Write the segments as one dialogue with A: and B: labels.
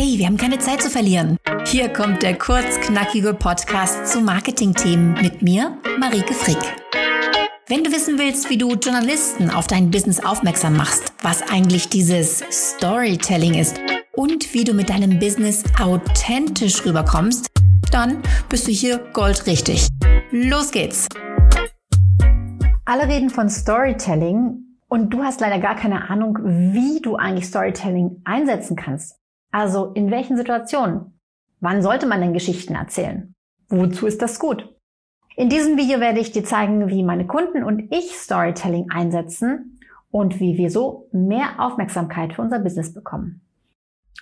A: Hey, wir haben keine Zeit zu verlieren. Hier kommt der kurzknackige Podcast zu Marketingthemen mit mir, Marike Frick. Wenn du wissen willst, wie du Journalisten auf dein Business aufmerksam machst, was eigentlich dieses Storytelling ist und wie du mit deinem Business authentisch rüberkommst, dann bist du hier goldrichtig. Los geht's!
B: Alle reden von Storytelling und du hast leider gar keine Ahnung, wie du eigentlich Storytelling einsetzen kannst. Also in welchen Situationen? Wann sollte man denn Geschichten erzählen? Wozu ist das gut? In diesem Video werde ich dir zeigen, wie meine Kunden und ich Storytelling einsetzen und wie wir so mehr Aufmerksamkeit für unser Business bekommen.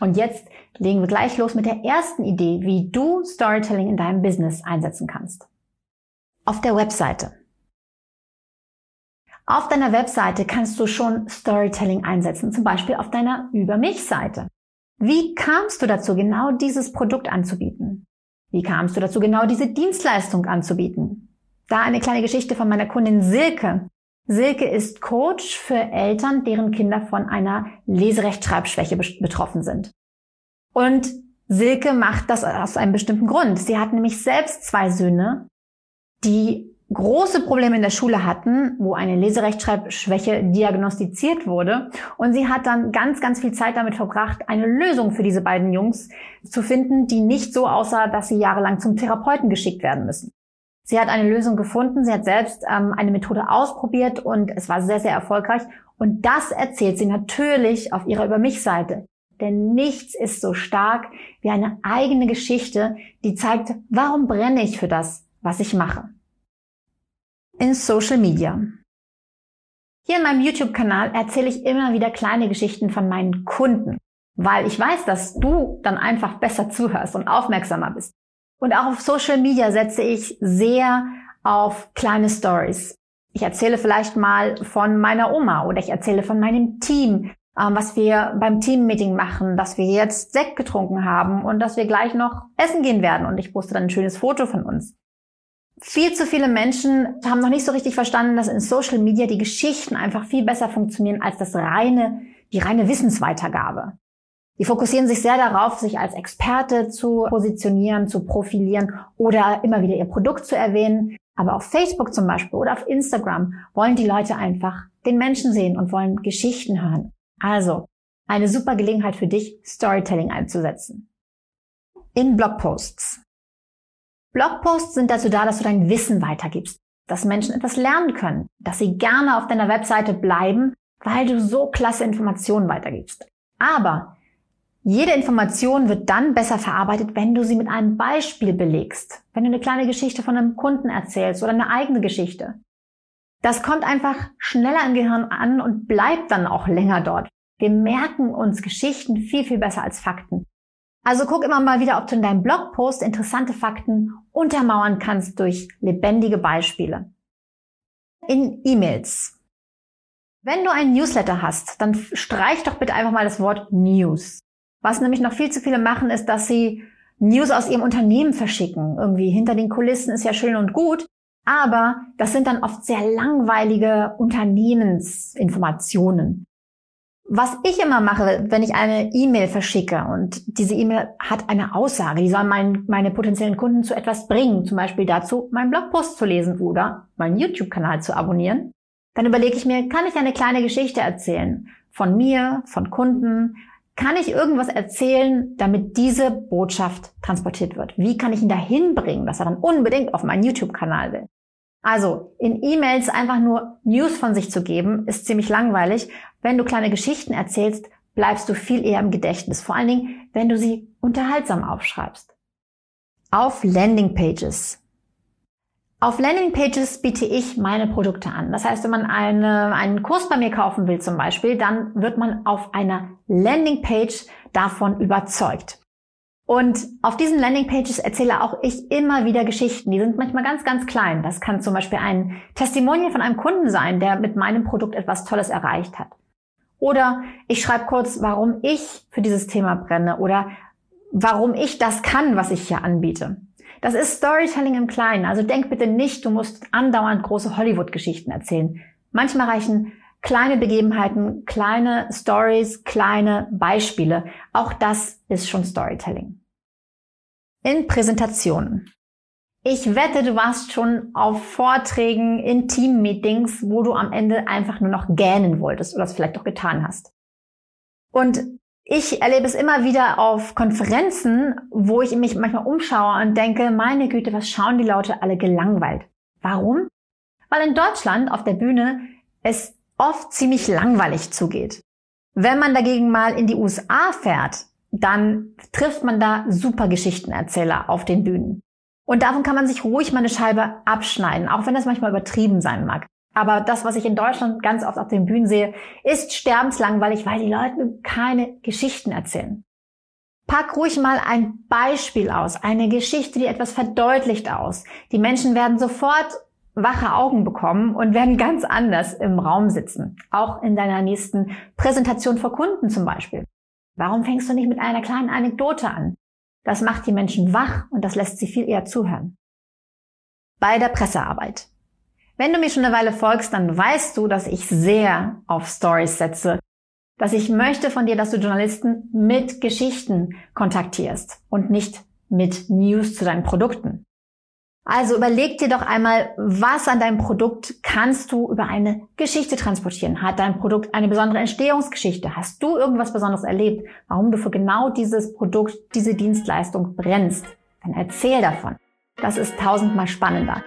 B: Und jetzt legen wir gleich los mit der ersten Idee, wie du Storytelling in deinem Business einsetzen kannst. Auf der Webseite. Auf deiner Webseite kannst du schon Storytelling einsetzen, zum Beispiel auf deiner Über mich Seite. Wie kamst du dazu, genau dieses Produkt anzubieten? Wie kamst du dazu, genau diese Dienstleistung anzubieten? Da eine kleine Geschichte von meiner Kundin Silke. Silke ist Coach für Eltern, deren Kinder von einer Leserechtschreibschwäche betroffen sind. Und Silke macht das aus einem bestimmten Grund. Sie hat nämlich selbst zwei Söhne, die große Probleme in der Schule hatten, wo eine Leserechtschreibschwäche diagnostiziert wurde. Und sie hat dann ganz, ganz viel Zeit damit verbracht, eine Lösung für diese beiden Jungs zu finden, die nicht so aussah, dass sie jahrelang zum Therapeuten geschickt werden müssen. Sie hat eine Lösung gefunden, sie hat selbst ähm, eine Methode ausprobiert und es war sehr, sehr erfolgreich. Und das erzählt sie natürlich auf ihrer Über mich Seite. Denn nichts ist so stark wie eine eigene Geschichte, die zeigt, warum brenne ich für das, was ich mache in Social Media. Hier in meinem YouTube-Kanal erzähle ich immer wieder kleine Geschichten von meinen Kunden, weil ich weiß, dass du dann einfach besser zuhörst und aufmerksamer bist. Und auch auf Social Media setze ich sehr auf kleine Stories. Ich erzähle vielleicht mal von meiner Oma oder ich erzähle von meinem Team, ähm, was wir beim Team-Meeting machen, dass wir jetzt Sekt getrunken haben und dass wir gleich noch essen gehen werden und ich poste dann ein schönes Foto von uns. Viel zu viele Menschen haben noch nicht so richtig verstanden, dass in Social Media die Geschichten einfach viel besser funktionieren als das reine, die reine Wissensweitergabe. Die fokussieren sich sehr darauf, sich als Experte zu positionieren, zu profilieren oder immer wieder ihr Produkt zu erwähnen. Aber auf Facebook zum Beispiel oder auf Instagram wollen die Leute einfach den Menschen sehen und wollen Geschichten hören. Also eine super Gelegenheit für dich, Storytelling einzusetzen. In Blogposts. Blogposts sind dazu da, dass du dein Wissen weitergibst, dass Menschen etwas lernen können, dass sie gerne auf deiner Webseite bleiben, weil du so klasse Informationen weitergibst. Aber jede Information wird dann besser verarbeitet, wenn du sie mit einem Beispiel belegst, wenn du eine kleine Geschichte von einem Kunden erzählst oder eine eigene Geschichte. Das kommt einfach schneller im Gehirn an und bleibt dann auch länger dort. Wir merken uns Geschichten viel, viel besser als Fakten. Also guck immer mal wieder, ob du in deinem Blogpost interessante Fakten untermauern kannst durch lebendige Beispiele. In E-Mails. Wenn du einen Newsletter hast, dann streich doch bitte einfach mal das Wort News. Was nämlich noch viel zu viele machen, ist, dass sie News aus ihrem Unternehmen verschicken. Irgendwie hinter den Kulissen ist ja schön und gut, aber das sind dann oft sehr langweilige Unternehmensinformationen. Was ich immer mache, wenn ich eine E-Mail verschicke und diese E-Mail hat eine Aussage, die soll mein, meine potenziellen Kunden zu etwas bringen, zum Beispiel dazu, meinen Blogpost zu lesen oder meinen YouTube-Kanal zu abonnieren, dann überlege ich mir, kann ich eine kleine Geschichte erzählen? Von mir, von Kunden? Kann ich irgendwas erzählen, damit diese Botschaft transportiert wird? Wie kann ich ihn dahin bringen, dass er dann unbedingt auf meinen YouTube-Kanal will? Also in E-Mails einfach nur News von sich zu geben, ist ziemlich langweilig. Wenn du kleine Geschichten erzählst, bleibst du viel eher im Gedächtnis. Vor allen Dingen, wenn du sie unterhaltsam aufschreibst. Auf Landingpages. Auf Landingpages biete ich meine Produkte an. Das heißt, wenn man eine, einen Kurs bei mir kaufen will zum Beispiel, dann wird man auf einer Landingpage davon überzeugt. Und auf diesen Landingpages erzähle auch ich immer wieder Geschichten. Die sind manchmal ganz, ganz klein. Das kann zum Beispiel ein Testimonial von einem Kunden sein, der mit meinem Produkt etwas Tolles erreicht hat. Oder ich schreibe kurz, warum ich für dieses Thema brenne oder warum ich das kann, was ich hier anbiete. Das ist Storytelling im Kleinen. Also denk bitte nicht, du musst andauernd große Hollywood-Geschichten erzählen. Manchmal reichen Kleine Begebenheiten, kleine Stories, kleine Beispiele. Auch das ist schon Storytelling. In Präsentationen. Ich wette, du warst schon auf Vorträgen, in Team-Meetings, wo du am Ende einfach nur noch gähnen wolltest oder es vielleicht auch getan hast. Und ich erlebe es immer wieder auf Konferenzen, wo ich mich manchmal umschaue und denke, meine Güte, was schauen die Leute alle gelangweilt? Warum? Weil in Deutschland auf der Bühne es oft ziemlich langweilig zugeht. Wenn man dagegen mal in die USA fährt, dann trifft man da super Geschichtenerzähler auf den Bühnen. Und davon kann man sich ruhig mal eine Scheibe abschneiden, auch wenn das manchmal übertrieben sein mag. Aber das, was ich in Deutschland ganz oft auf den Bühnen sehe, ist sterbenslangweilig, weil die Leute keine Geschichten erzählen. Pack ruhig mal ein Beispiel aus, eine Geschichte, die etwas verdeutlicht aus. Die Menschen werden sofort wache Augen bekommen und werden ganz anders im Raum sitzen. Auch in deiner nächsten Präsentation vor Kunden zum Beispiel. Warum fängst du nicht mit einer kleinen Anekdote an? Das macht die Menschen wach und das lässt sie viel eher zuhören. Bei der Pressearbeit. Wenn du mir schon eine Weile folgst, dann weißt du, dass ich sehr auf Stories setze. Dass ich möchte von dir, dass du Journalisten mit Geschichten kontaktierst und nicht mit News zu deinen Produkten. Also überleg dir doch einmal, was an deinem Produkt kannst du über eine Geschichte transportieren? Hat dein Produkt eine besondere Entstehungsgeschichte? Hast du irgendwas Besonderes erlebt, warum du für genau dieses Produkt, diese Dienstleistung brennst? Dann erzähl davon. Das ist tausendmal spannender.